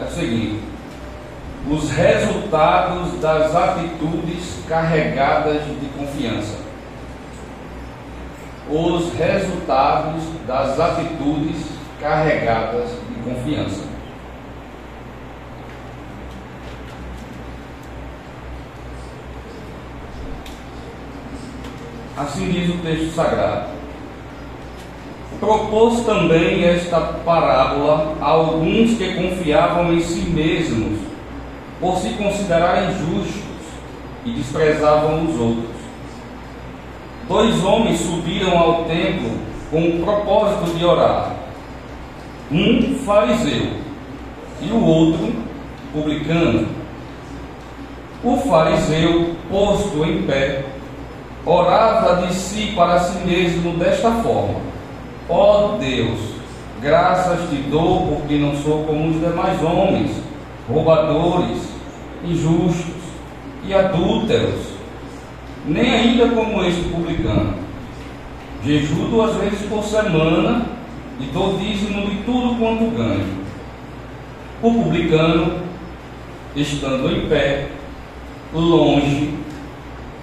é o seguinte: os resultados das atitudes carregadas de confiança. Os resultados das atitudes carregadas de confiança. Assim diz o texto sagrado. Propôs também esta parábola a alguns que confiavam em si mesmos, por se considerarem justos e desprezavam os outros. Dois homens subiram ao templo com o propósito de orar. Um fariseu e o outro publicano. O fariseu, posto em pé, orava de si para si mesmo desta forma: Ó oh Deus, graças te dou porque não sou como os demais homens, roubadores, injustos e adúlteros, nem ainda como este publicano. Jejuo duas vezes por semana e dou dízimo de tudo quanto ganho. O publicano, estando em pé, longe,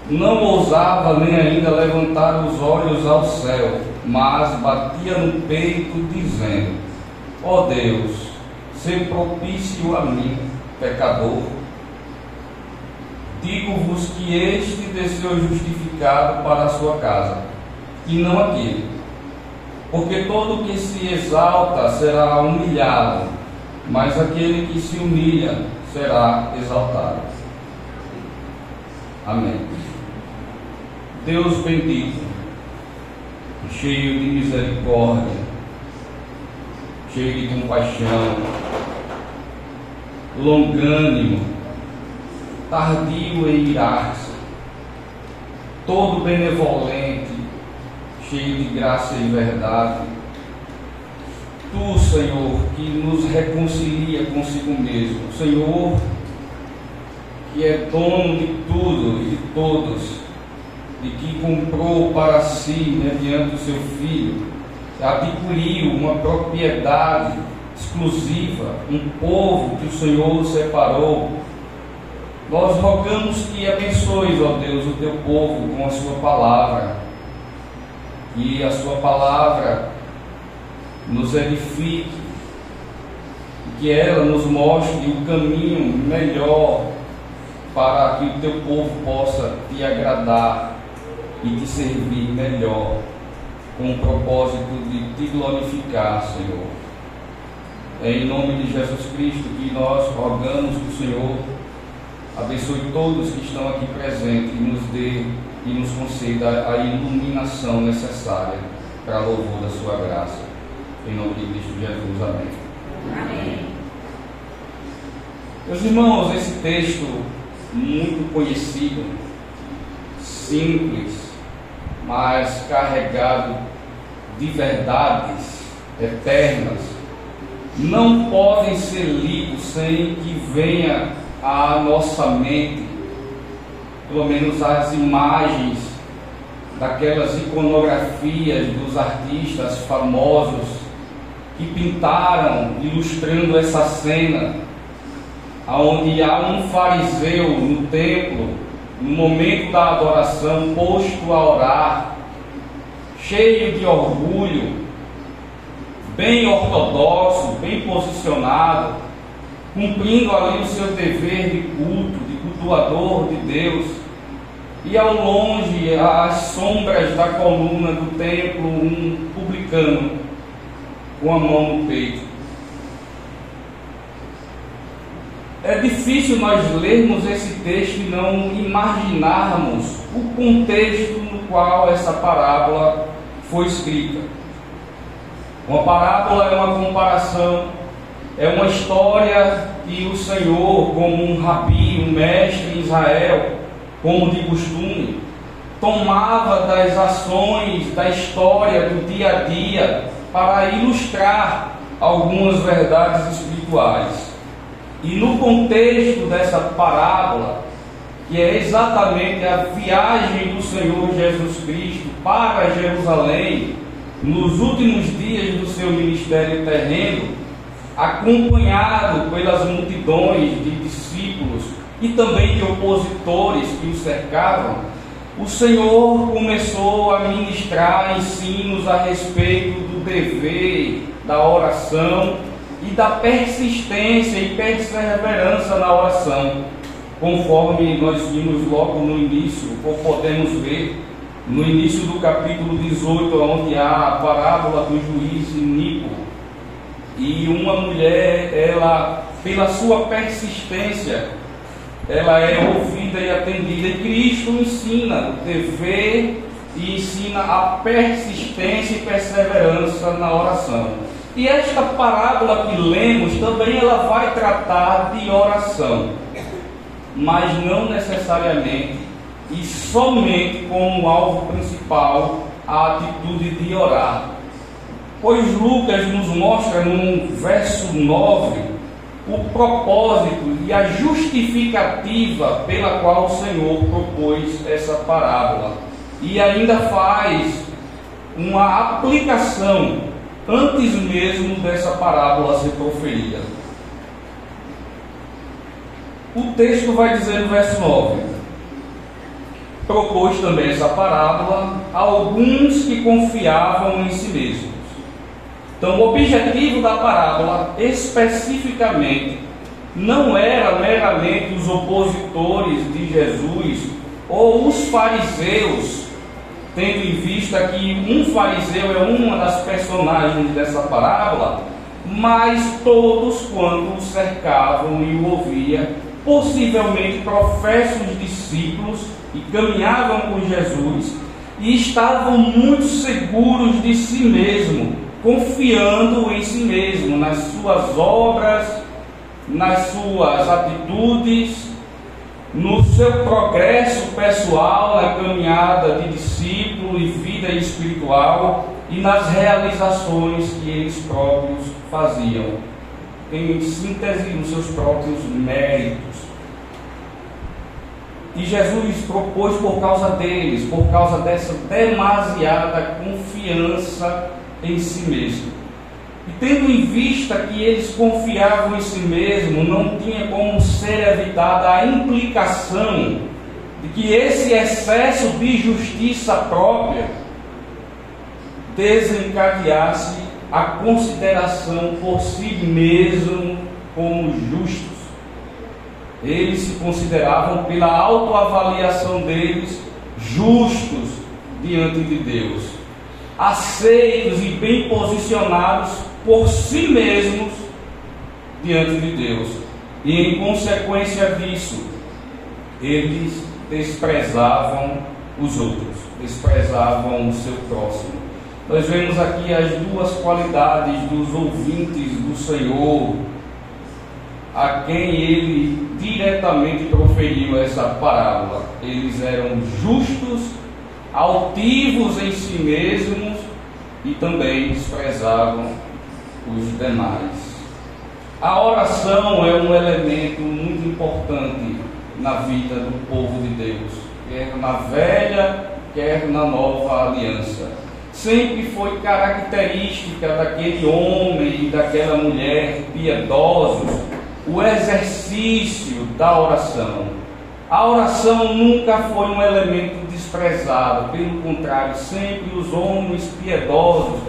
não ousava nem ainda levantar os olhos ao céu, mas batia no peito, dizendo: Ó oh Deus, se propício a mim, pecador. Digo-vos que este desceu justificado para a sua casa, e não aquele. Porque todo que se exalta será humilhado, mas aquele que se humilha será exaltado. Amém. Deus bendito, cheio de misericórdia, cheio de compaixão, longânimo, tardio em irar-se, todo benevolente, cheio de graça e verdade. Tu, Senhor, que nos reconcilia consigo mesmo, Senhor, que é dono de tudo e de todos de que comprou para si, mediante o seu filho, adquiriu uma propriedade exclusiva, um povo que o Senhor separou. Nós rogamos que abençoes, ó Deus, o teu povo com a sua palavra, que a sua palavra nos edifique, que ela nos mostre o caminho melhor para que o teu povo possa te agradar e te servir melhor, com o propósito de te glorificar, Senhor. É em nome de Jesus Cristo que nós rogamos que o Senhor abençoe todos que estão aqui presentes e nos dê e nos conceda a iluminação necessária para louvor da sua graça. Em nome de Cristo Jesus. Amém. Amém. Meus irmãos, esse texto muito conhecido, simples, mas carregado de verdades eternas, não podem ser lidos sem que venha à nossa mente, pelo menos as imagens daquelas iconografias dos artistas famosos que pintaram ilustrando essa cena, onde há um fariseu no templo no momento da adoração, posto a orar, cheio de orgulho, bem ortodoxo, bem posicionado, cumprindo ali o seu dever de culto, de cultuador de Deus, e ao longe, às sombras da coluna do templo, um publicano com a mão no peito. É difícil nós lermos esse texto e não imaginarmos o contexto no qual essa parábola foi escrita. Uma parábola é uma comparação, é uma história que o Senhor, como um rabi, um mestre em Israel, como de costume, tomava das ações da história do dia a dia para ilustrar algumas verdades espirituais. E no contexto dessa parábola, que é exatamente a viagem do Senhor Jesus Cristo para Jerusalém, nos últimos dias do seu ministério terreno, acompanhado pelas de discípulos e também de opositores que o cercavam, o Senhor começou a ministrar ensinos a respeito do dever da oração e da persistência e perseverança na oração, conforme nós vimos logo no início, ou podemos ver no início do capítulo 18, onde há a parábola do juiz Nico. E uma mulher, ela, pela sua persistência, ela é ouvida e atendida. E Cristo ensina o dever e ensina a persistência e perseverança na oração. E esta parábola que lemos também ela vai tratar de oração, mas não necessariamente e somente como alvo principal a atitude de orar. Pois Lucas nos mostra no verso 9 o propósito e a justificativa pela qual o Senhor propôs essa parábola. E ainda faz uma aplicação antes mesmo dessa parábola ser proferida. O texto vai dizer no verso 9: Propôs também essa parábola a alguns que confiavam em si mesmos. Então, o objetivo da parábola, especificamente, não era meramente os opositores de Jesus ou os fariseus, tendo em vista que um fariseu é uma das personagens dessa parábola, mas todos quanto o cercavam e o ouviam, possivelmente professos discípulos e caminhavam com Jesus e estavam muito seguros de si mesmo, confiando em si mesmo, nas suas obras, nas suas atitudes, no seu progresso pessoal, na caminhada de discípulo e vida espiritual e nas realizações que eles próprios faziam. Em síntese, nos seus próprios méritos. E Jesus propôs por causa deles, por causa dessa demasiada confiança em si mesmo. Tendo em vista que eles confiavam em si mesmo, não tinha como ser evitada a implicação de que esse excesso de justiça própria desencadeasse a consideração por si mesmo como justos. Eles se consideravam, pela autoavaliação deles, justos diante de Deus, aceitos e bem posicionados por si mesmos diante de Deus. E em consequência disso, eles desprezavam os outros, desprezavam o seu próximo. Nós vemos aqui as duas qualidades dos ouvintes do Senhor, a quem ele diretamente proferiu essa parábola. Eles eram justos, altivos em si mesmos e também desprezavam os demais. A oração é um elemento muito importante na vida do povo de Deus, quer na velha, quer na nova aliança. Sempre foi característica daquele homem e daquela mulher piedosos o exercício da oração. A oração nunca foi um elemento desprezado, pelo contrário, sempre os homens piedosos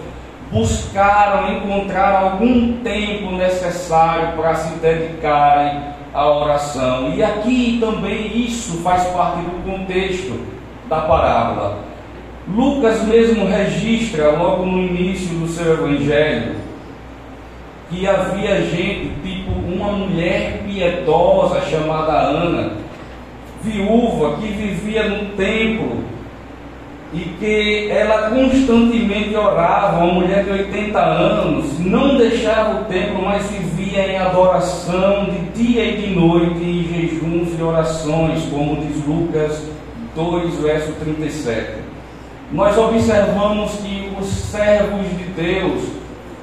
buscaram encontrar algum tempo necessário para se dedicarem à oração. E aqui também isso faz parte do contexto da parábola. Lucas mesmo registra logo no início do seu evangelho que havia gente, tipo uma mulher piedosa chamada Ana, viúva, que vivia no templo e que ela constantemente orava, uma mulher de 80 anos, não deixava o templo, mas vivia em adoração de dia e de noite, em jejuns e orações, como diz Lucas 2, verso 37. Nós observamos que os servos de Deus,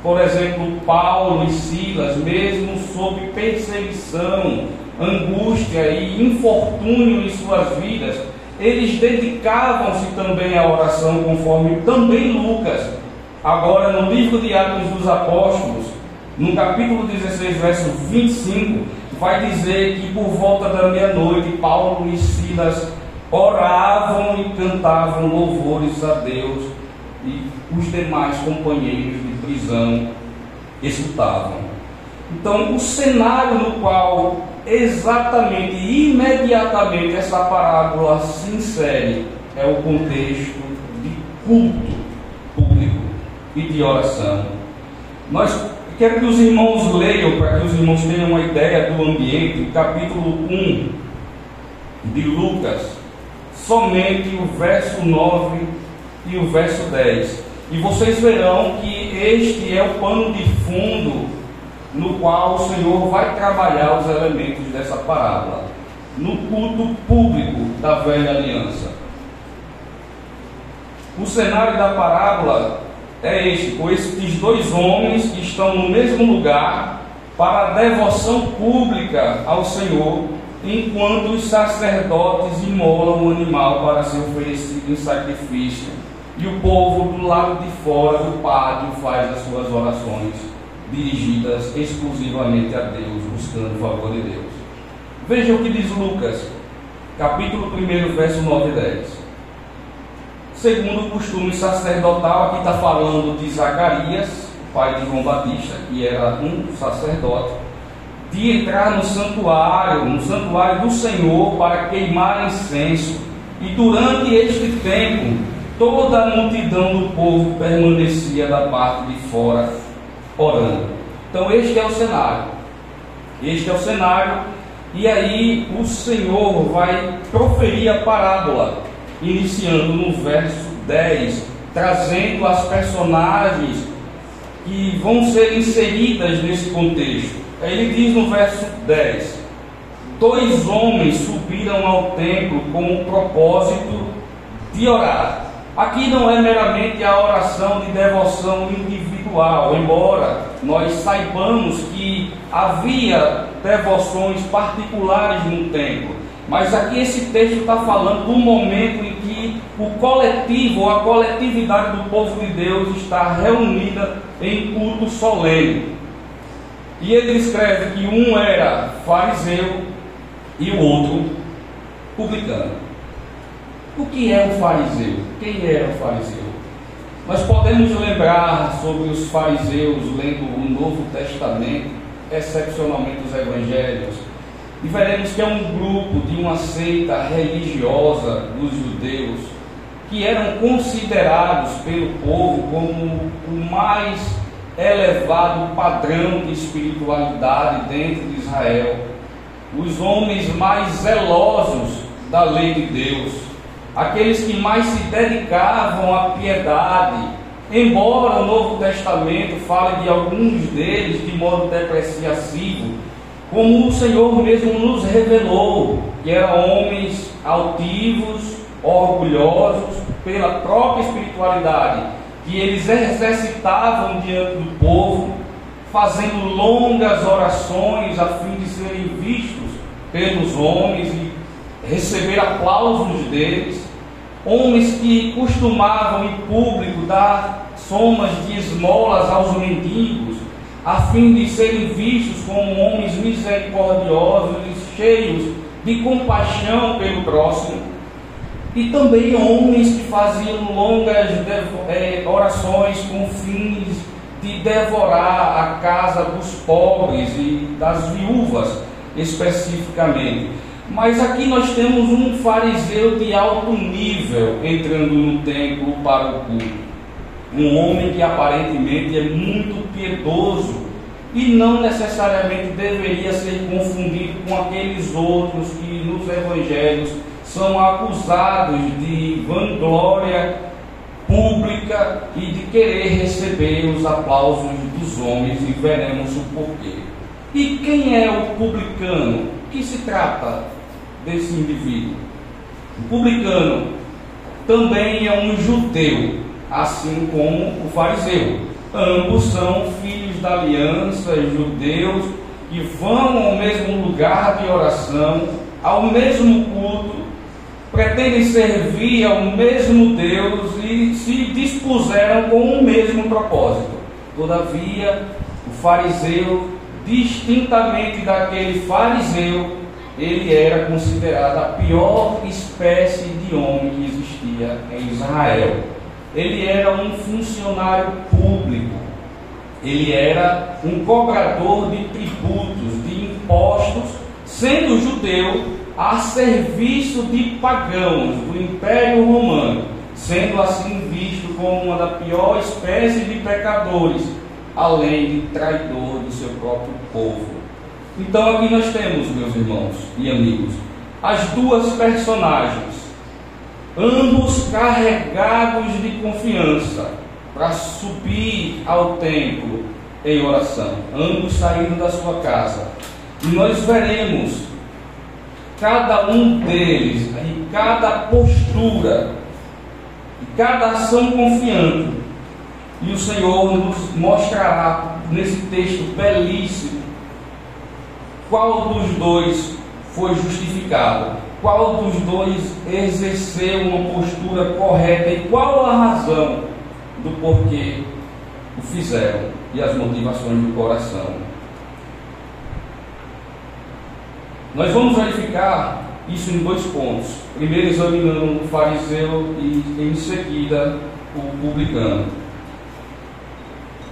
por exemplo, Paulo e Silas, mesmo sob perseguição, angústia e infortúnio em suas vidas, eles dedicavam-se também à oração, conforme também Lucas, agora no livro de Atos dos Apóstolos, no capítulo 16, verso 25, vai dizer que por volta da meia-noite Paulo e Silas oravam e cantavam louvores a Deus e os demais companheiros de prisão escutavam. Então, o cenário no qual exatamente, imediatamente, essa parábola se insere é o contexto de culto público e de oração. Nós quero que os irmãos leiam, para que os irmãos tenham uma ideia do ambiente, capítulo 1 de Lucas, somente o verso 9 e o verso 10. E vocês verão que este é o pano de fundo no qual o Senhor vai trabalhar os elementos dessa parábola, no culto público da velha aliança. O cenário da parábola é este, com esses dois homens estão no mesmo lugar para a devoção pública ao Senhor, enquanto os sacerdotes imolam o animal para ser oferecido em sacrifício, e o povo do lado de fora do pátio faz as suas orações dirigidas exclusivamente a Deus, buscando o favor de Deus. Veja o que diz Lucas, capítulo 1, verso 9 e 10 segundo o costume sacerdotal, aqui está falando de Zacarias, pai de João Batista, que era um sacerdote, de entrar no santuário, no santuário do Senhor, para queimar incenso. E durante este tempo, toda a multidão do povo permanecia da parte de fora, orando. Então, este é o cenário. Este é o cenário. E aí, o Senhor vai proferir a parábola iniciando no verso 10, trazendo as personagens que vão ser inseridas nesse contexto. Ele diz no verso 10: Dois homens subiram ao templo com o propósito de orar. Aqui não é meramente a oração de devoção individual, embora nós saibamos que havia devoções particulares no templo. Mas aqui esse texto está falando do momento em que o coletivo, a coletividade do povo de Deus está reunida em culto solene. E ele escreve que um era fariseu e o outro publicano. O que é o fariseu? Quem era o fariseu? Nós podemos lembrar sobre os fariseus lendo o Novo Testamento, excepcionalmente os evangelhos e veremos que é um grupo de uma seita religiosa dos judeus que eram considerados pelo povo como o mais elevado padrão de espiritualidade dentro de Israel, os homens mais zelosos da lei de Deus, aqueles que mais se dedicavam à piedade, embora o Novo Testamento fale de alguns deles de modo depreciativo, como o Senhor mesmo nos revelou, que eram homens altivos, orgulhosos pela própria espiritualidade, que eles exercitavam diante do povo, fazendo longas orações a fim de serem vistos pelos homens e receber aplausos deles, homens que costumavam em público dar somas de esmolas aos mendigos, a fim de serem vistos como homens misericordiosos e cheios de compaixão pelo próximo, e também homens que faziam longas é, orações com fins de devorar a casa dos pobres e das viúvas, especificamente. Mas aqui nós temos um fariseu de alto nível entrando no templo para o culto um homem que aparentemente é muito piedoso e não necessariamente deveria ser confundido com aqueles outros que nos evangelhos são acusados de vanglória pública e de querer receber os aplausos dos homens e veremos o porquê. E quem é o publicano? Que se trata desse indivíduo? O publicano também é um judeu assim como o fariseu. Ambos são filhos da aliança, judeus, que vão ao mesmo lugar de oração, ao mesmo culto, pretendem servir ao mesmo Deus e se dispuseram com o mesmo propósito. Todavia, o fariseu distintamente daquele fariseu, ele era considerado a pior espécie de homem que existia em Israel. Ele era um funcionário público, ele era um cobrador de tributos, de impostos, sendo judeu a serviço de pagãos do Império Romano, sendo assim visto como uma da pior espécie de pecadores, além de traidor do seu próprio povo. Então aqui nós temos, meus irmãos e amigos, as duas personagens, ambos carregados de confiança para subir ao templo em oração, ambos saindo da sua casa. E nós veremos cada um deles, em cada postura, cada ação confiante. E o Senhor nos mostrará nesse texto belíssimo qual dos dois foi justificado, qual dos dois exerceu uma postura correta e qual a razão do porquê o fizeram e as motivações do coração. Nós vamos verificar isso em dois pontos. Primeiro, examinando o fariseu e, em seguida, o publicano.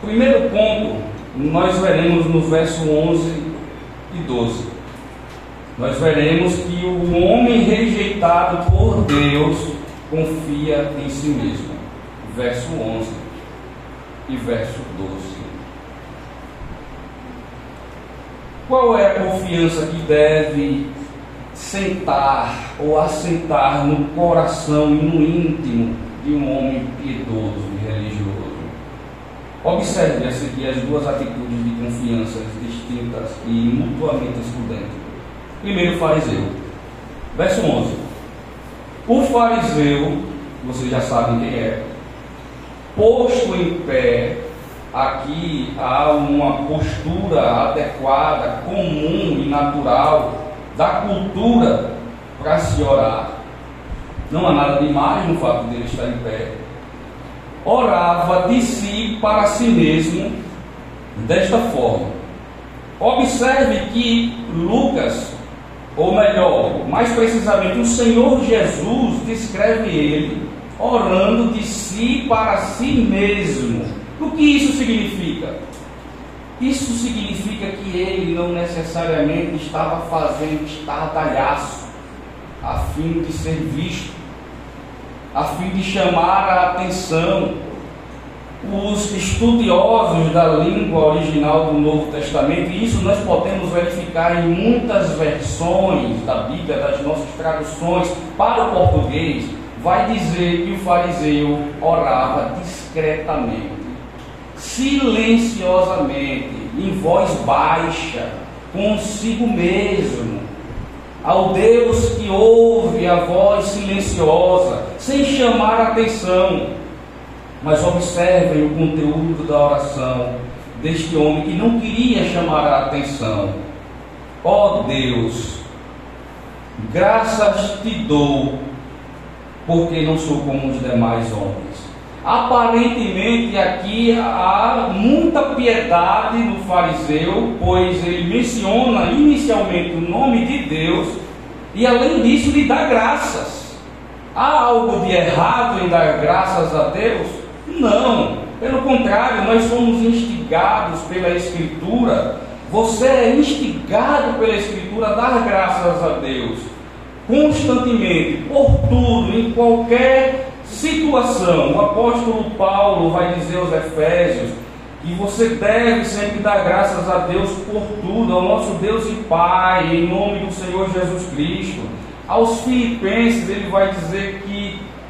Primeiro ponto, nós veremos no verso 11 e 12. Nós veremos que o homem rejeitado por Deus confia em si mesmo. Verso 11 e verso 12. Qual é a confiança que deve sentar ou assentar no coração e no íntimo de um homem piedoso e religioso? Observe a seguir as duas atitudes de confiança e mutuamente excludentes. Primeiro, o fariseu. Verso 11. O fariseu, vocês já sabem quem é, posto em pé, aqui há uma postura adequada, comum e natural da cultura para se orar. Não há nada demais no fato dele estar em pé orava de si para si mesmo desta forma. Observe que Lucas, ou melhor, mais precisamente, o Senhor Jesus descreve ele orando de si para si mesmo. O que isso significa? Isso significa que ele não necessariamente estava fazendo estardalhaço a fim de ser visto a fim de chamar a atenção. Os estudiosos da língua original do Novo Testamento, e isso nós podemos verificar em muitas versões da Bíblia, das nossas traduções para o português, vai dizer que o fariseu orava discretamente, silenciosamente, em voz baixa, consigo mesmo, ao Deus que ouve a voz silenciosa, sem chamar atenção. Mas observem o conteúdo da oração deste homem que não queria chamar a atenção. Ó oh Deus, graças te dou, porque não sou como os demais homens. Aparentemente aqui há muita piedade no fariseu, pois ele menciona inicialmente o nome de Deus e além disso lhe dá graças. Há algo de errado em dar graças a Deus? Não. Pelo contrário, nós somos instigados pela Escritura. Você é instigado pela Escritura a dar graças a Deus constantemente, por tudo, em qualquer situação. O apóstolo Paulo vai dizer aos Efésios que você deve sempre dar graças a Deus por tudo, ao nosso Deus e Pai, em nome do Senhor Jesus Cristo. Aos Filipenses, ele vai dizer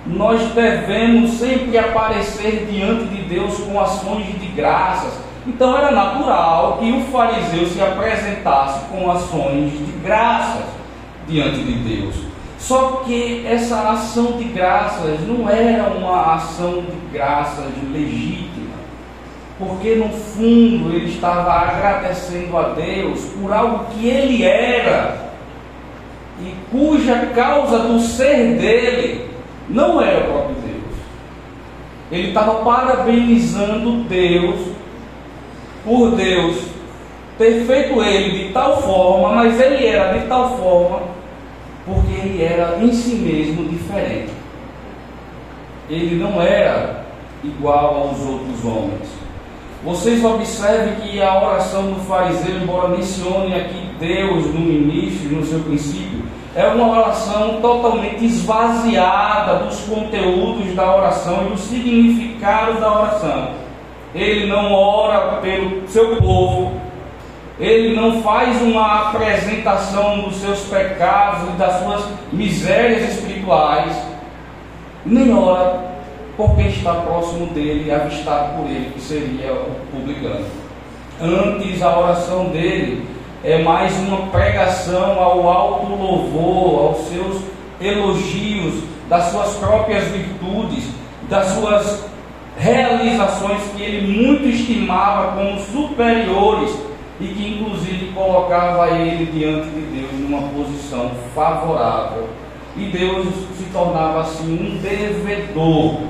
nós devemos sempre aparecer diante de Deus com ações de graças. Então era natural que o fariseu se apresentasse com ações de graças diante de Deus. Só que essa ação de graças não era uma ação de graças legítima, porque no fundo ele estava agradecendo a Deus por algo que ele era e cuja causa do ser dele não era o próprio Deus. Ele estava parabenizando Deus por Deus ter feito ele de tal forma, mas ele era de tal forma, porque ele era em si mesmo diferente. Ele não era igual aos outros homens. Vocês observem que a oração do fariseu, embora mencione aqui Deus no início, no seu princípio, é uma oração totalmente esvaziada dos conteúdos da oração e do significado da oração. Ele não ora pelo seu povo, ele não faz uma apresentação dos seus pecados e das suas misérias espirituais, nem ora por quem está próximo dele, avistado por ele, que seria o publicano. Antes, a oração dele é mais uma pregação ao alto louvor, aos seus elogios das suas próprias virtudes, das suas realizações que ele muito estimava como superiores e que inclusive colocava ele diante de Deus numa posição favorável. E Deus se tornava assim um devedor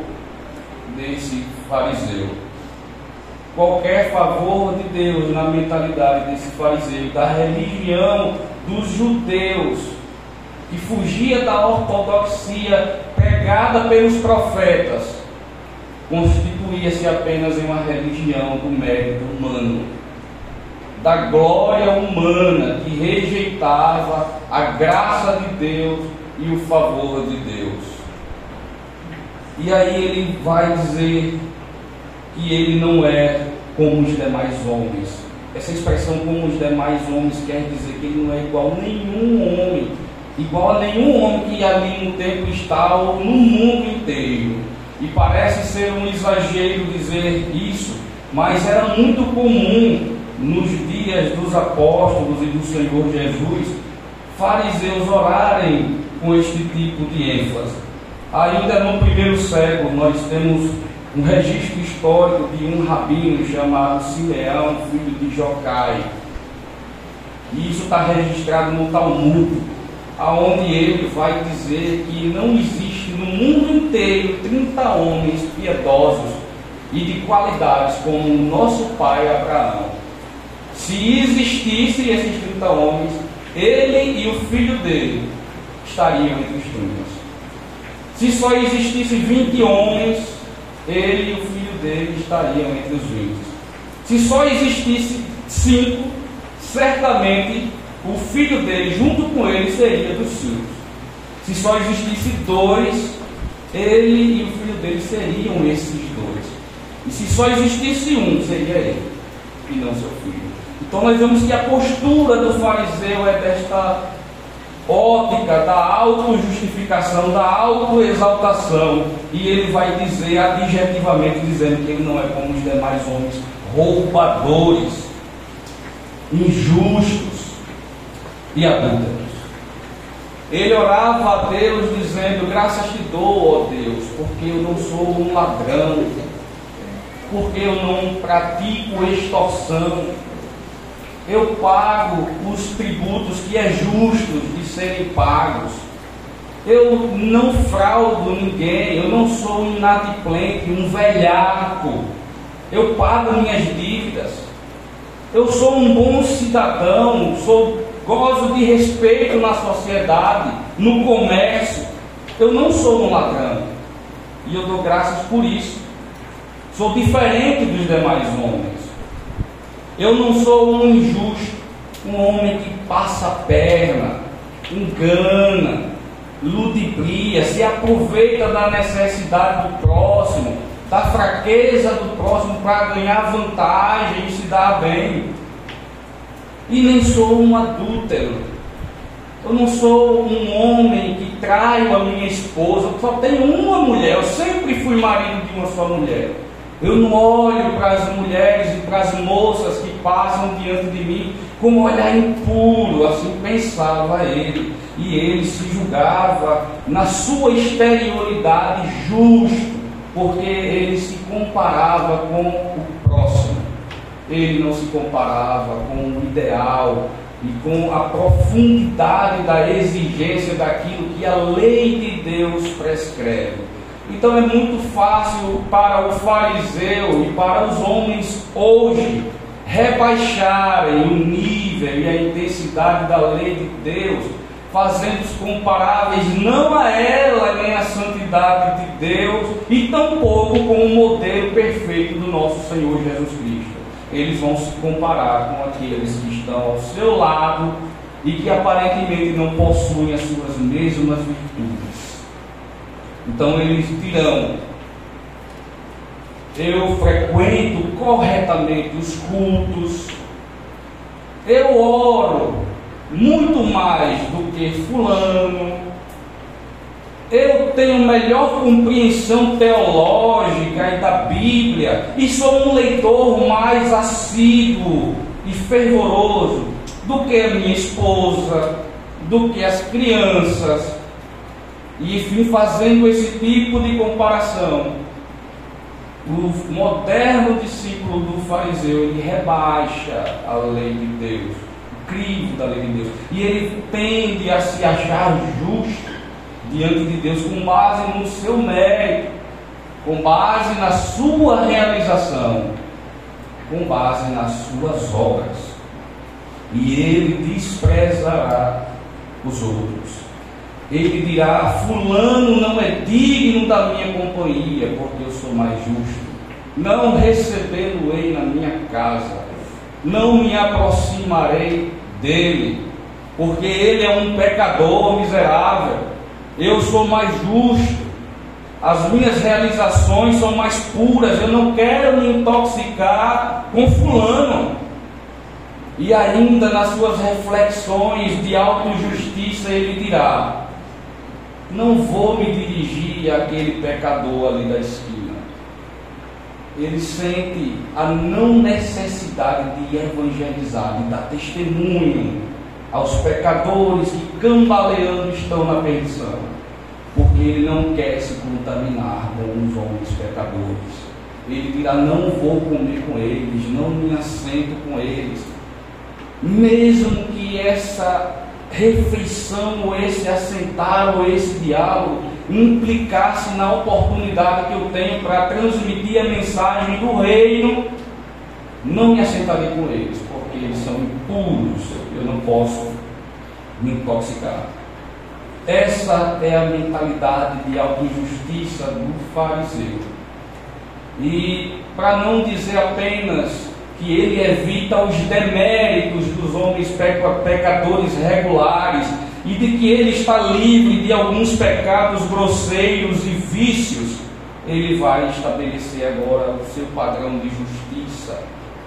desse fariseu. Qualquer favor de Deus na mentalidade desse fariseu, da religião dos judeus, que fugia da ortodoxia pregada pelos profetas, constituía-se apenas em uma religião do mérito humano, da glória humana que rejeitava a graça de Deus e o favor de Deus. E aí ele vai dizer que ele não é como os demais homens. Essa expressão como os demais homens quer dizer que ele não é igual a nenhum homem, igual a nenhum homem que ali no tempo está ou no mundo inteiro. E parece ser um exagero dizer isso, mas era muito comum nos dias dos apóstolos e do Senhor Jesus, fariseus orarem com este tipo de ênfase. Ainda no primeiro século, nós temos um registro histórico de um rabino chamado Simeão, filho de Jocai. E isso está registrado no Talmud, aonde ele vai dizer que não existe no mundo inteiro 30 homens piedosos e de qualidades como o nosso pai Abraão. Se existissem esses 30 homens, ele e o filho dele estariam entre os 30. Se só existissem 20 homens, ele e o filho dele estariam entre os 20. Se só existisse cinco, certamente o filho dele junto com ele seria dos cinco. Se só existisse dois, ele e o filho dele seriam esses dois. E se só existisse um, seria ele, e não seu filho. Então nós vemos que a postura do fariseu é desta ótica da autojustificação, da autoexaltação, e ele vai dizer adjetivamente, dizendo que ele não é como os demais homens, roubadores, injustos e adúlteros. Ele orava a Deus dizendo: Graças te dou, ó Deus, porque eu não sou um ladrão, porque eu não pratico extorsão, eu pago os tributos que é justo de serem pagos. Eu não fraudo ninguém, eu não sou um inadimplente, um velhaco. Eu pago minhas dívidas. Eu sou um bom cidadão, sou gozo de respeito na sociedade, no comércio. Eu não sou um ladrão. E eu dou graças por isso. Sou diferente dos demais homens. Eu não sou um injusto, um homem que passa a perna, engana, ludibria, se aproveita da necessidade do próximo, da fraqueza do próximo para ganhar vantagem e se dar bem. E nem sou um adúltero. Eu não sou um homem que traio a minha esposa. Só tenho uma mulher. Eu sempre fui marido de uma só mulher. Eu não olho para as mulheres e para as moças que passam diante de mim com um olhar impuro, assim pensava ele. E ele se julgava na sua exterioridade justo, porque ele se comparava com o próximo. Ele não se comparava com o ideal e com a profundidade da exigência daquilo que a lei de Deus prescreve. Então é muito fácil para o fariseu e para os homens hoje rebaixarem o nível e a intensidade da lei de Deus, fazendo-os comparáveis não a ela nem à santidade de Deus, e tampouco com o modelo perfeito do nosso Senhor Jesus Cristo. Eles vão se comparar com aqueles que estão ao seu lado e que aparentemente não possuem as suas mesmas virtudes. Então eles dirão: Eu frequento corretamente os cultos, eu oro muito mais do que Fulano, eu tenho melhor compreensão teológica e da Bíblia, e sou um leitor mais assíduo e fervoroso do que a minha esposa, do que as crianças, e enfim, fazendo esse tipo de comparação, o moderno discípulo do fariseu ele rebaixa a lei de Deus, o crivo da lei de Deus, e ele tende a se achar justo diante de Deus com base no seu mérito, com base na sua realização, com base nas suas obras e ele desprezará os outros. Ele dirá: Fulano não é digno da minha companhia, porque eu sou mais justo. Não recebê-lo-ei na minha casa, não me aproximarei dele, porque ele é um pecador miserável. Eu sou mais justo, as minhas realizações são mais puras. Eu não quero me intoxicar com Fulano. E ainda nas suas reflexões de autojustiça ele dirá: Não vou me dirigir àquele pecador ali da esquina. Ele sente a não necessidade de evangelizar, de dar testemunho aos pecadores que cambaleando estão na perdição, porque ele não quer se contaminar com os homens pecadores. Ele dirá: Não vou comer com eles, não me assento com eles mesmo que essa refeição, ou esse assentar, ou esse diálogo implicasse na oportunidade que eu tenho para transmitir a mensagem do reino, não me assentarei com eles, porque eles são impuros, eu não posso me intoxicar. Essa é a mentalidade de autojustiça do fariseu. E para não dizer apenas que ele evita os deméritos dos homens pecadores regulares e de que ele está livre de alguns pecados grosseiros e vícios, ele vai estabelecer agora o seu padrão de justiça,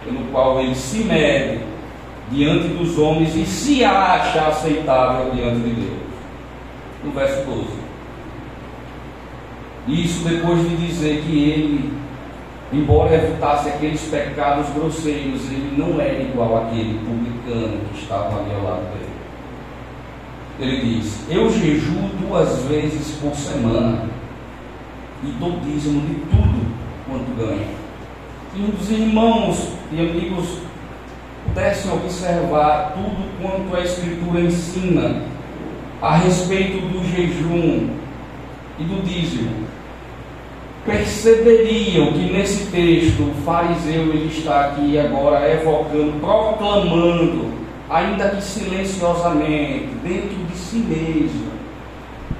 pelo qual ele se mede diante dos homens e se acha aceitável diante de Deus. No verso 12. Isso depois de dizer que ele embora evitasse aqueles pecados grosseiros, ele não era igual àquele publicano que estava ali ao lado dele. Ele diz: Eu jejuo duas vezes por semana e dou dízimo de tudo quanto ganho. E os irmãos e amigos pudessem observar tudo quanto a Escritura ensina a respeito do jejum e do dízimo perceberiam que nesse texto o fariseu ele está aqui agora evocando, proclamando, ainda que silenciosamente, dentro de si mesmo,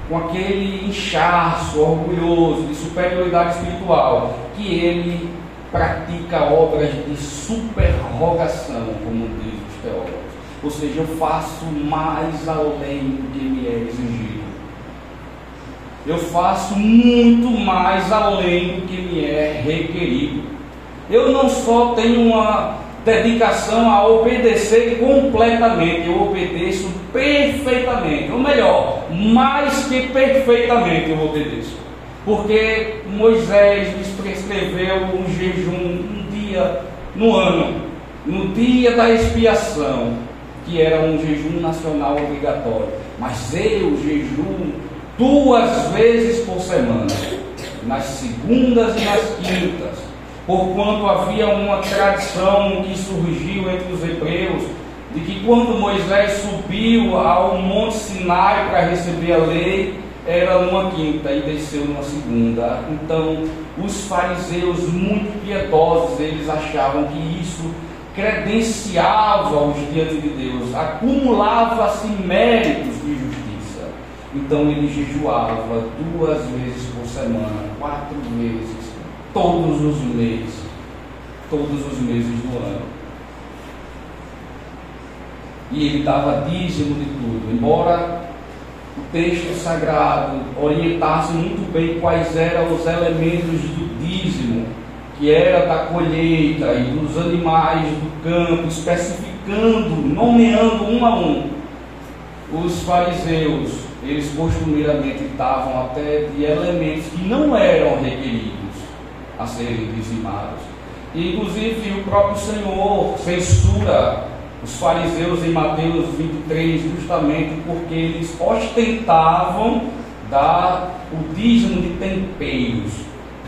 com aquele inchaço orgulhoso de superioridade espiritual, que ele pratica obras de superrogação, como diz os teólogos. Ou seja, eu faço mais além do que me é exigido eu faço muito mais além do que me é requerido. Eu não só tenho uma dedicação a obedecer completamente, eu obedeço perfeitamente, ou melhor, mais que perfeitamente eu obedeço. Porque Moisés prescreveu um jejum um dia no ano, no dia da expiação, que era um jejum nacional obrigatório. Mas eu jejum duas vezes por semana, nas segundas e nas quintas, porquanto havia uma tradição que surgiu entre os hebreus de que quando Moisés subiu ao Monte Sinai para receber a lei, era numa quinta e desceu numa segunda. Então, os fariseus muito piedosos, eles achavam que isso credenciava-os diante de Deus, acumulava-se méritos de justiça. Então ele jejuava duas vezes por semana, quatro vezes, todos os meses, todos os meses do ano. E ele dava dízimo de tudo, embora o texto sagrado orientasse muito bem quais eram os elementos do dízimo, que era da colheita e dos animais do campo, especificando, nomeando um a um. Os fariseus, eles costumeiramente davam até de elementos que não eram requeridos a serem dizimados. E, inclusive, o próprio Senhor censura os fariseus em Mateus 23, justamente porque eles ostentavam dar o dízimo de temperos,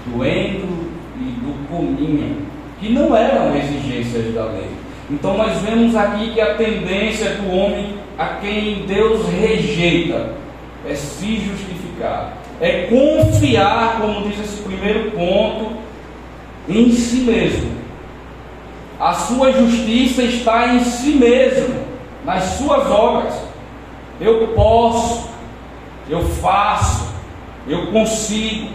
do endro e do cominho, que não eram exigências da lei. Então nós vemos aqui que a tendência do homem a quem Deus rejeita é se justificar, é confiar, como diz esse primeiro ponto, em si mesmo a sua justiça está em si mesmo, nas suas obras. Eu posso, eu faço, eu consigo.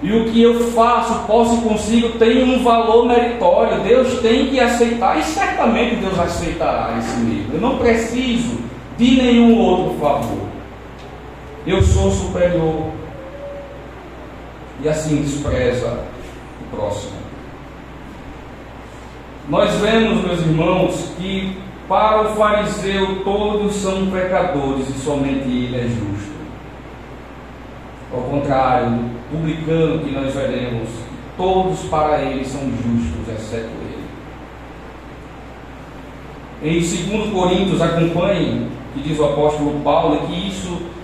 E o que eu faço, posso e consigo tem um valor meritório. Deus tem que aceitar, e certamente Deus aceitará esse nível. Eu não preciso de nenhum outro favor. Eu sou superior. E assim despreza o próximo. Nós vemos, meus irmãos, que para o fariseu todos são pecadores e somente ele é justo. Ao contrário, do publicano que nós veremos, todos para ele são justos, exceto ele. Em 2 Coríntios, acompanhe, que diz o apóstolo Paulo, que isso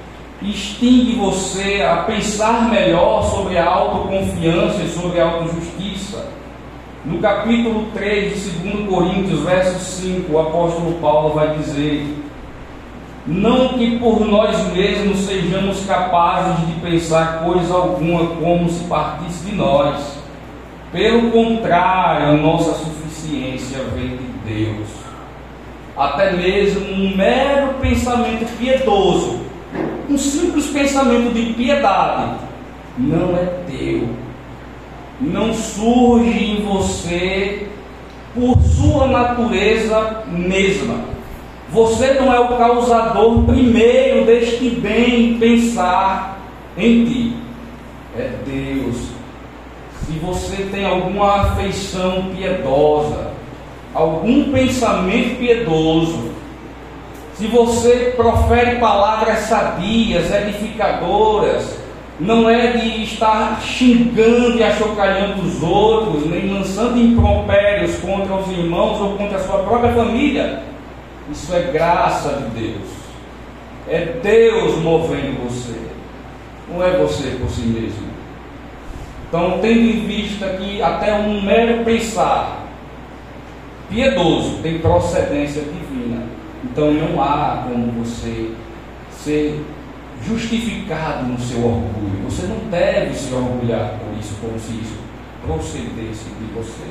extingue você a pensar melhor sobre a autoconfiança e sobre a autojustiça no capítulo 3 de 2 Coríntios, verso 5, o apóstolo Paulo vai dizer: Não que por nós mesmos sejamos capazes de pensar coisa alguma como se partisse de nós. Pelo contrário, a nossa suficiência vem de Deus. Até mesmo um mero pensamento piedoso, um simples pensamento de piedade, não é teu não surge em você por sua natureza mesma. Você não é o causador primeiro deste bem pensar em ti. É Deus. Se você tem alguma afeição piedosa, algum pensamento piedoso, se você profere palavras sadias, edificadoras, não é de estar xingando e achocalhando os outros, nem lançando impropérios contra os irmãos ou contra a sua própria família. Isso é graça de Deus. É Deus movendo você. Não é você por si mesmo. Então, tendo em vista que até um mero pensar piedoso tem procedência divina. Então não há como você ser justificado no seu orgulho. Você não deve se orgulhar por isso, como se isso procedesse de você.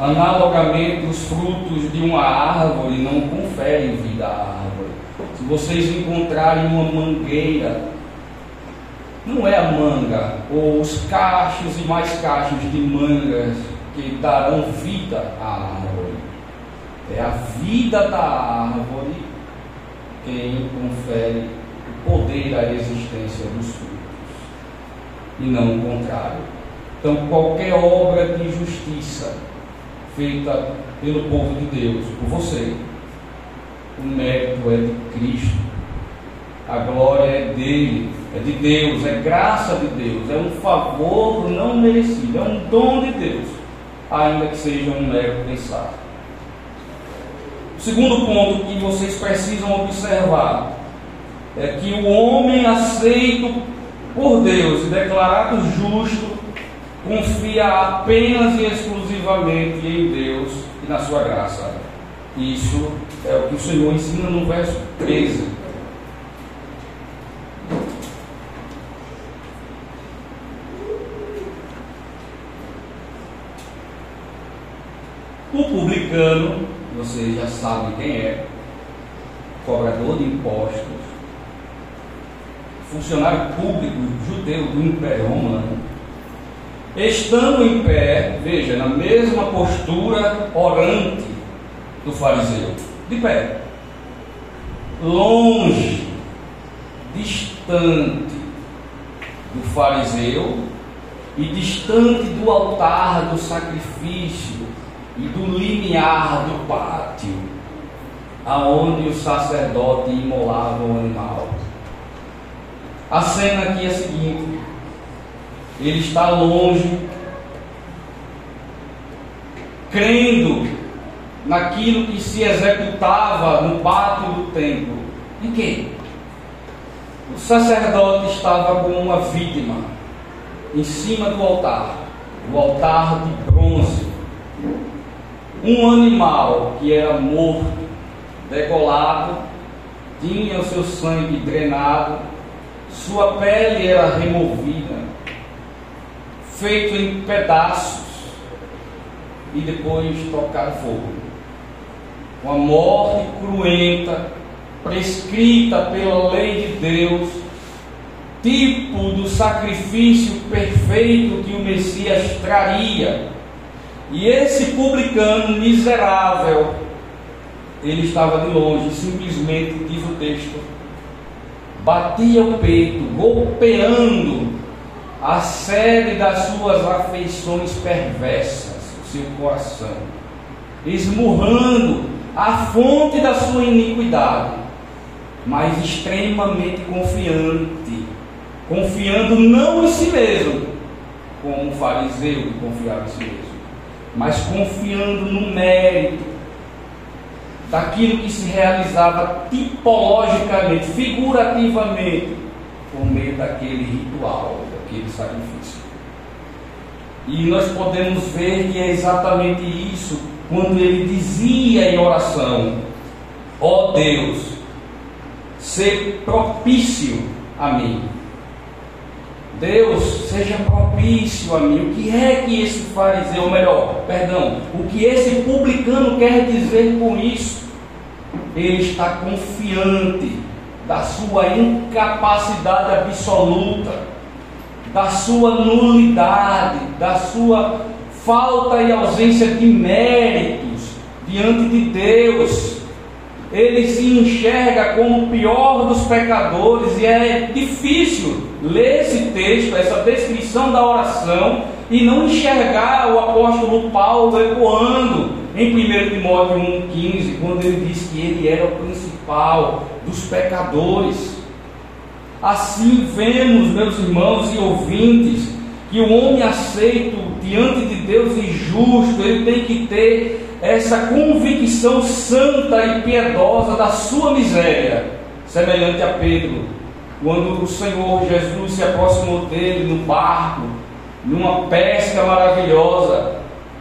Analogamente, os frutos de uma árvore não conferem vida à árvore. Se vocês encontrarem uma mangueira, não é a manga ou os cachos e mais cachos de mangas que darão vida à árvore. É a vida da árvore quem confere o poder à existência dos frutos, e não o contrário. Então, qualquer obra de justiça feita pelo povo de Deus, por você, o mérito é de Cristo, a glória é dele, é de Deus, é graça de Deus, é um favor não merecido, é um dom de Deus, ainda que seja um mero pensar. Segundo ponto que vocês precisam observar é que o homem aceito por Deus e declarado justo confia apenas e exclusivamente em Deus e na sua graça. Isso é o que o Senhor ensina no verso 13. publicano, vocês já sabem quem é, cobrador de impostos, funcionário público judeu do Império Romano, estando em pé, veja, na mesma postura orante do fariseu, de pé, longe, distante do fariseu e distante do altar do sacrifício e do limiar do pátio, aonde o sacerdote imolava o animal. A cena aqui é a seguinte: ele está longe, crendo naquilo que se executava no pátio do templo. Em quê? O sacerdote estava com uma vítima em cima do altar, o altar de bronze. Um animal que era morto, degolado, tinha o seu sangue drenado, sua pele era removida, feito em pedaços e depois tocado fogo. Uma morte cruenta, prescrita pela lei de Deus, tipo do sacrifício perfeito que o Messias traria. E esse publicano miserável, ele estava de longe, simplesmente, diz o texto, batia o peito, golpeando a sede das suas afeições perversas, o seu coração, esmurrando a fonte da sua iniquidade mas extremamente confiante, confiando não em si mesmo, como o fariseu que confiava em si mesmo, mas confiando no mérito daquilo que se realizava tipologicamente, figurativamente, por meio daquele ritual, daquele sacrifício. E nós podemos ver que é exatamente isso quando ele dizia em oração: Ó oh Deus, ser propício a mim. Deus seja propício a mim. O que é que esse fariseu, melhor, perdão, o que esse publicano quer dizer com isso? Ele está confiante da sua incapacidade absoluta, da sua nulidade, da sua falta e ausência de méritos diante de Deus ele se enxerga como o pior dos pecadores, e é difícil ler esse texto, essa descrição da oração, e não enxergar o apóstolo Paulo ecoando em 1 Timóteo 1,15, quando ele diz que ele era o principal dos pecadores. Assim vemos, meus irmãos e ouvintes, que o homem aceito diante de Deus e justo, ele tem que ter essa convicção santa e piedosa da sua miséria, semelhante a Pedro, quando o Senhor Jesus se aproximou dele no barco, numa pesca maravilhosa,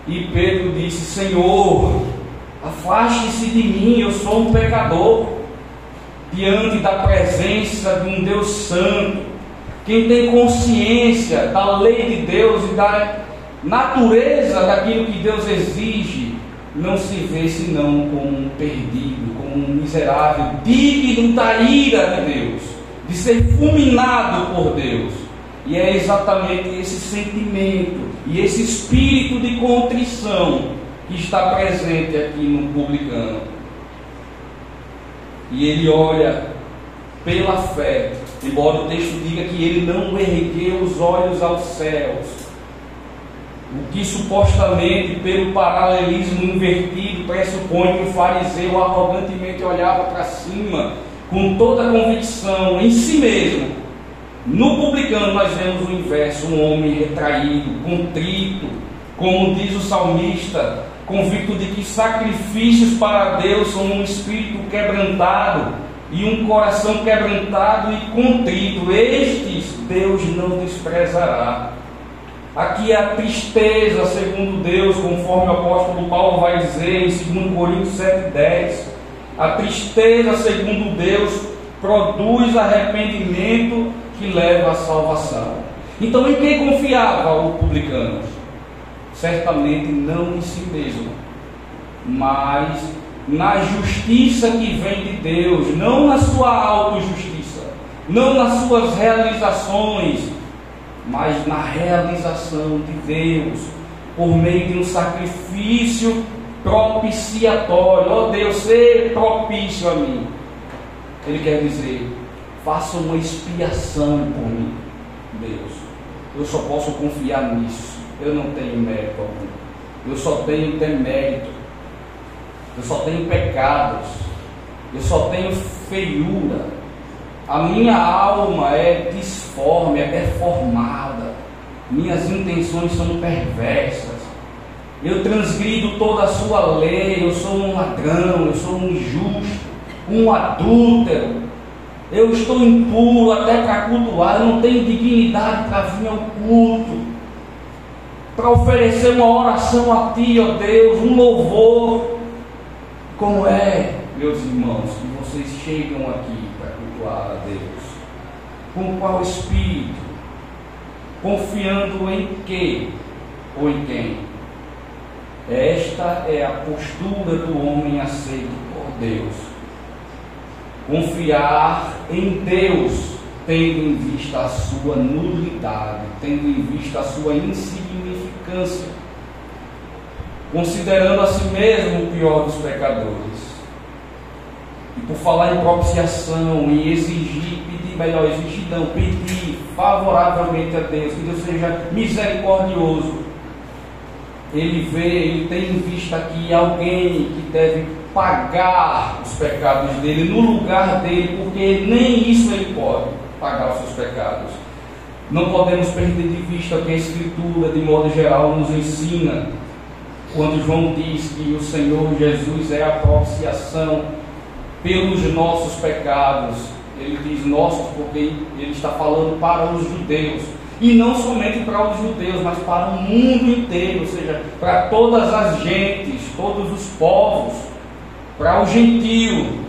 e Pedro disse: Senhor, afaste-se de mim, eu sou um pecador, diante da presença de um Deus Santo, quem tem consciência da lei de Deus e da natureza daquilo que Deus exige não se vê senão como um perdido, como um miserável, digno da ira de Deus, de ser fulminado por Deus. E é exatamente esse sentimento e esse espírito de contrição que está presente aqui no publicano. E ele olha pela fé, embora o texto diga que ele não ergueu os olhos aos céus, o que supostamente, pelo paralelismo invertido, pressupõe que o fariseu arrogantemente olhava para cima, com toda a convicção em si mesmo. No publicano, nós vemos o inverso: um homem retraído, contrito, como diz o salmista, convicto de que sacrifícios para Deus são um espírito quebrantado e um coração quebrantado e contrito. Estes Deus não desprezará. Aqui é a tristeza, segundo Deus, conforme o apóstolo Paulo vai dizer em 2 Coríntios 7,10. A tristeza, segundo Deus, produz arrependimento que leva à salvação. Então, em quem confiava o publicano? Certamente não em si mesmo, mas na justiça que vem de Deus, não na sua autojustiça, não nas suas realizações, mas na realização de Deus, por meio de um sacrifício propiciatório. Ó oh Deus, ser propício a mim. Ele quer dizer, faça uma expiação por mim, Deus. Eu só posso confiar nisso. Eu não tenho mérito algum. Eu só tenho demérito. Eu só tenho pecados. Eu só tenho feiura. A minha alma é disforme, é deformada. Minhas intenções são perversas. Eu transgrido toda a sua lei. Eu sou um ladrão. Eu sou um injusto. Um adúltero. Eu estou impuro até para cultuar. Eu não tenho dignidade para vir ao culto para oferecer uma oração a Ti, ó Deus, um louvor. Como é, meus irmãos, que vocês chegam aqui cultuar a Deus? Com qual espírito? Confiando em que ou em quem? Esta é a postura do homem aceito por Deus. Confiar em Deus, tendo em vista a sua nulidade, tendo em vista a sua insignificância considerando a si mesmo o pior dos pecadores. E por falar em propiciação, em exigir, pedir, melhor, exigir não, pedir favoravelmente a Deus, que Deus seja misericordioso. Ele vê, ele tem em vista aqui alguém que deve pagar os pecados dele no lugar dele, porque nem isso ele pode pagar os seus pecados. Não podemos perder de vista que a Escritura, de modo geral, nos ensina quando João diz que o Senhor Jesus é a propiciação pelos nossos pecados. Ele diz nossos porque ele está falando para os judeus. E não somente para os judeus, mas para o mundo inteiro, ou seja, para todas as gentes, todos os povos, para o gentio.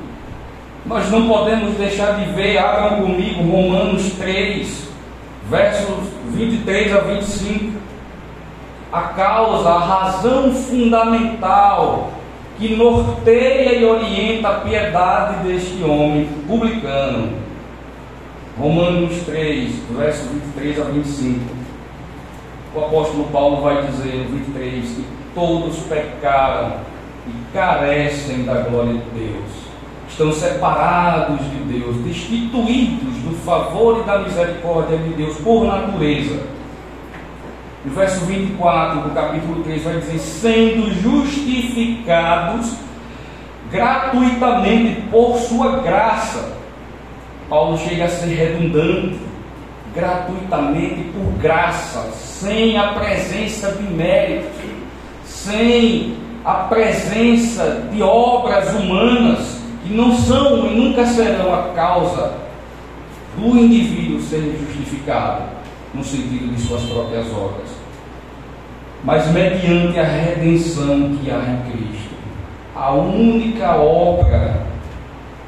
Nós não podemos deixar de ver, abram comigo Romanos 3, versos 23 a 25, a causa, a razão fundamental que norteia e orienta a piedade deste homem publicano. Romanos 3, versos 23 a 25. O apóstolo Paulo vai dizer no 23 que todos pecaram e carecem da glória de Deus estão separados de Deus, destituídos do favor e da misericórdia de Deus por natureza. No verso 24 do capítulo 3 vai dizer: sendo justificados gratuitamente por sua graça. Paulo chega a ser redundante, gratuitamente por graça, sem a presença de mérito, sem a presença de obras humanas que não são e nunca serão a causa do indivíduo ser justificado no sentido de suas próprias obras, mas mediante a redenção que há em Cristo. A única obra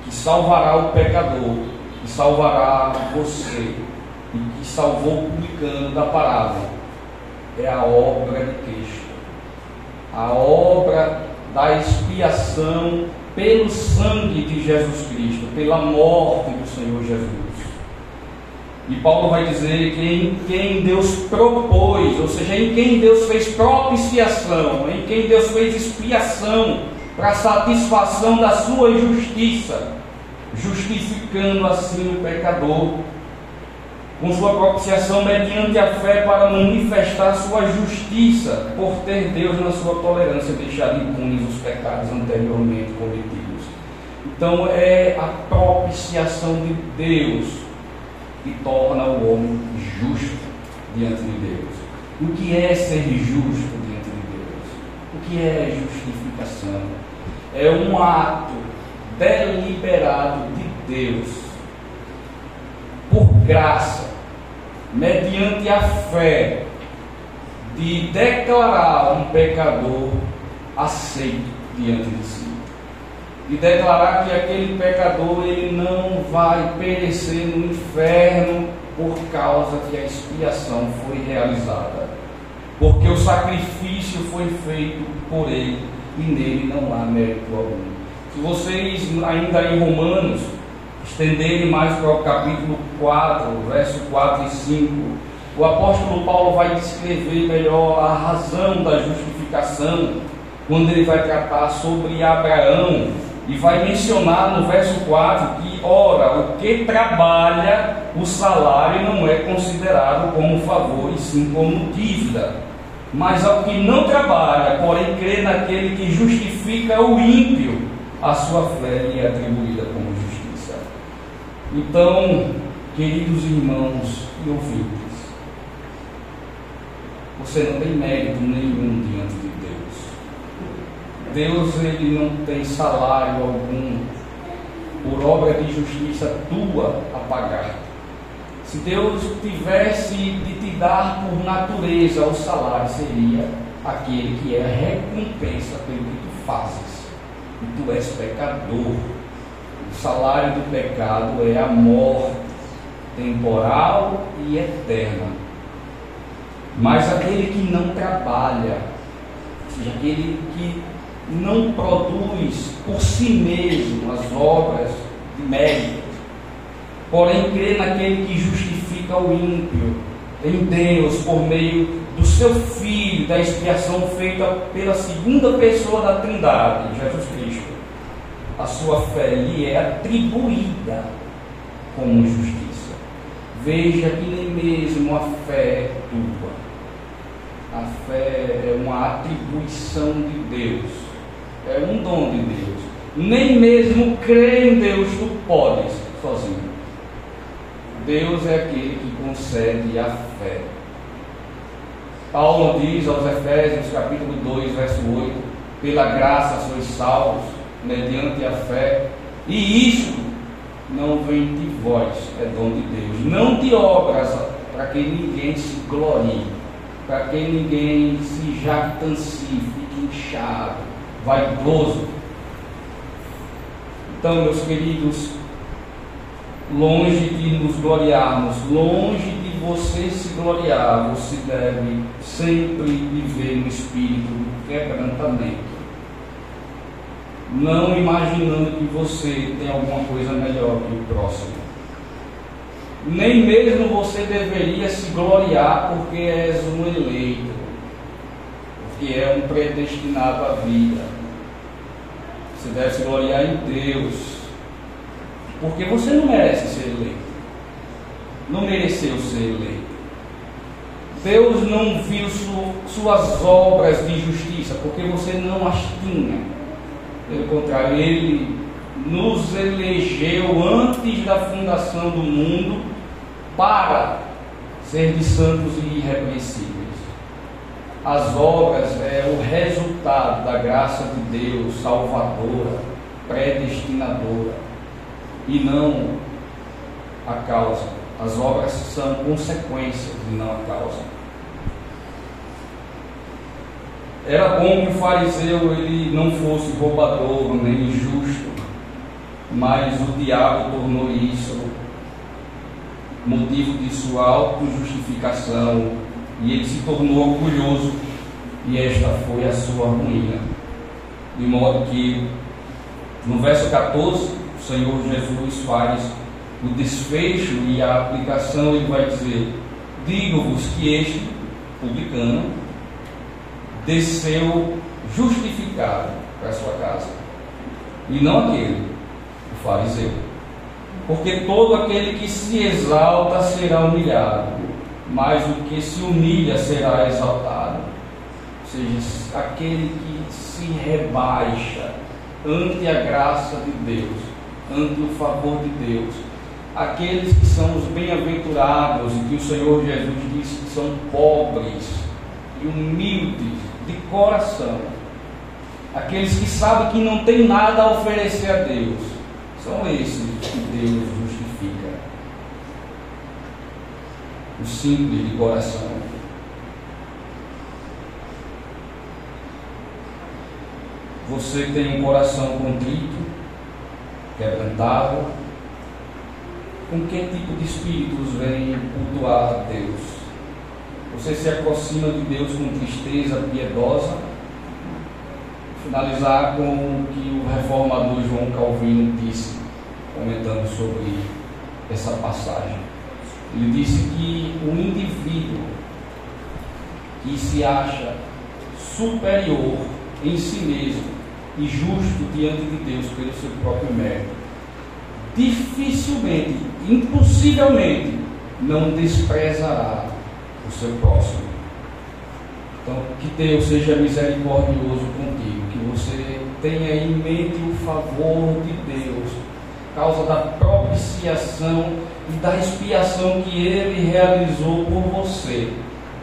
que salvará o pecador, que salvará você e que salvou o publicano da parábola é a obra de Cristo. A obra da expiação pelo sangue de Jesus Cristo, pela morte do Senhor Jesus. E Paulo vai dizer que em quem Deus propôs, ou seja, em quem Deus fez propiciação, em quem Deus fez expiação para satisfação da sua justiça, justificando assim o pecador com sua propiciação mediante a fé para manifestar sua justiça, por ter Deus na sua tolerância deixado impunes os pecados anteriormente cometidos. Então é a propiciação de Deus que torna o homem justo diante de Deus. O que é ser justo diante de Deus? O que é justificação? É um ato deliberado de Deus por graça mediante a fé, de declarar um pecador aceito diante de si. De declarar que aquele pecador ele não vai perecer no inferno por causa que a expiação foi realizada. Porque o sacrifício foi feito por ele e nele não há mérito algum. Se vocês, ainda em Romanos, estenderem mais para o capítulo 4, verso 4 e 5, o apóstolo Paulo vai descrever melhor a razão da justificação, quando ele vai tratar sobre Abraão e vai mencionar no verso 4 que, ora, o que trabalha, o salário não é considerado como favor, e sim como dívida. Mas ao que não trabalha, porém crê naquele que justifica o ímpio, a sua fé lhe é atribuída como justiça. Então, queridos irmãos e ouvintes, você não tem mérito nenhum diante de Deus. Ele não tem salário algum por obra de justiça tua a pagar. Se Deus tivesse de te dar por natureza o salário, seria aquele que é a recompensa pelo que tu fazes. E tu és pecador. O salário do pecado é a morte temporal e eterna mas aquele que não trabalha, seja, aquele que não produz por si mesmo as obras de mérito, porém crê naquele que justifica o ímpio, em Deus, por meio do seu Filho, da expiação feita pela segunda pessoa da Trindade, Jesus Cristo. A sua fé lhe é atribuída como justiça. Veja que nem mesmo a fé tua a fé é uma atribuição de Deus, é um dom de Deus. Nem mesmo crer em Deus tu podes sozinho. Deus é aquele que concede a fé. Paulo diz aos Efésios, capítulo 2, verso 8: Pela graça sois salvos, mediante a fé, e isso não vem de vós, é dom de Deus, não de obras, para que ninguém se glorie para que ninguém se jactancie, fique inchado, vaidoso. Então, meus queridos, longe de nos gloriarmos, longe de você se gloriar, você deve sempre viver no espírito do quebrantamento. Não imaginando que você tem alguma coisa melhor que o próximo nem mesmo você deveria se gloriar porque és um eleito, porque é um predestinado à vida. Você deve se gloriar em Deus, porque você não merece ser eleito, não mereceu ser eleito. Deus não viu su, suas obras de justiça, porque você não as tinha. Pelo contrário, Ele nos elegeu antes da fundação do mundo para ser de santos e irrepreensíveis. As obras é o resultado da graça de Deus, salvadora, predestinadora, e não a causa. As obras são consequências e não a causa. Era bom que o fariseu ele não fosse roubador nem injusto, mas o diabo tornou isso motivo de sua autojustificação, e ele se tornou orgulhoso, e esta foi a sua ruína. De modo que, no verso 14, o Senhor Jesus faz o desfecho e a aplicação, ele vai dizer: Digo-vos que este publicano desceu justificado para a sua casa, e não aquele, o fariseu. Porque todo aquele que se exalta será humilhado, mas o que se humilha será exaltado. Ou seja, aquele que se rebaixa ante a graça de Deus, ante o favor de Deus, aqueles que são os bem-aventurados e que o Senhor Jesus disse que são pobres e humildes de coração, aqueles que sabem que não tem nada a oferecer a Deus, são esses que Deus justifica. O simples de coração. Você tem um coração contrito, quebrantado. Com que tipo de espíritos vem cultuar Deus? Você se aproxima de Deus com tristeza piedosa, finalizar com o que o reformador João Calvino disse, comentando sobre essa passagem. Ele disse que o indivíduo que se acha superior em si mesmo e justo diante de Deus pelo seu próprio mérito, dificilmente, impossivelmente, não desprezará o seu próximo. Então, que Deus seja misericordioso contigo, que você tenha em mente o favor de Deus, causa da propiciação e da expiação que Ele realizou por você,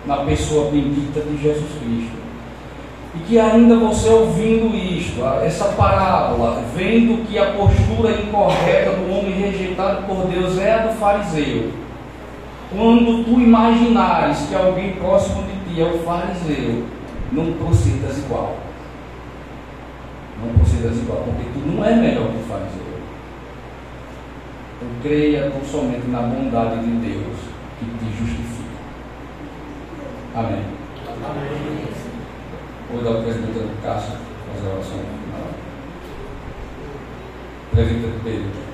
na pessoa bendita de Jesus Cristo. E que ainda você ouvindo isto, essa parábola, vendo que a postura incorreta do homem rejeitado por Deus é a do fariseu, quando tu imaginares que alguém próximo de ti é o fariseu, não procedas igual. Não procedas igual, porque tu não é melhor que o fariseu. Creia tão somente na bondade de Deus que te justifica. Amém. Amém. Vou dar o presbítero Cássio fazer a oração final. Presbítero Pedro.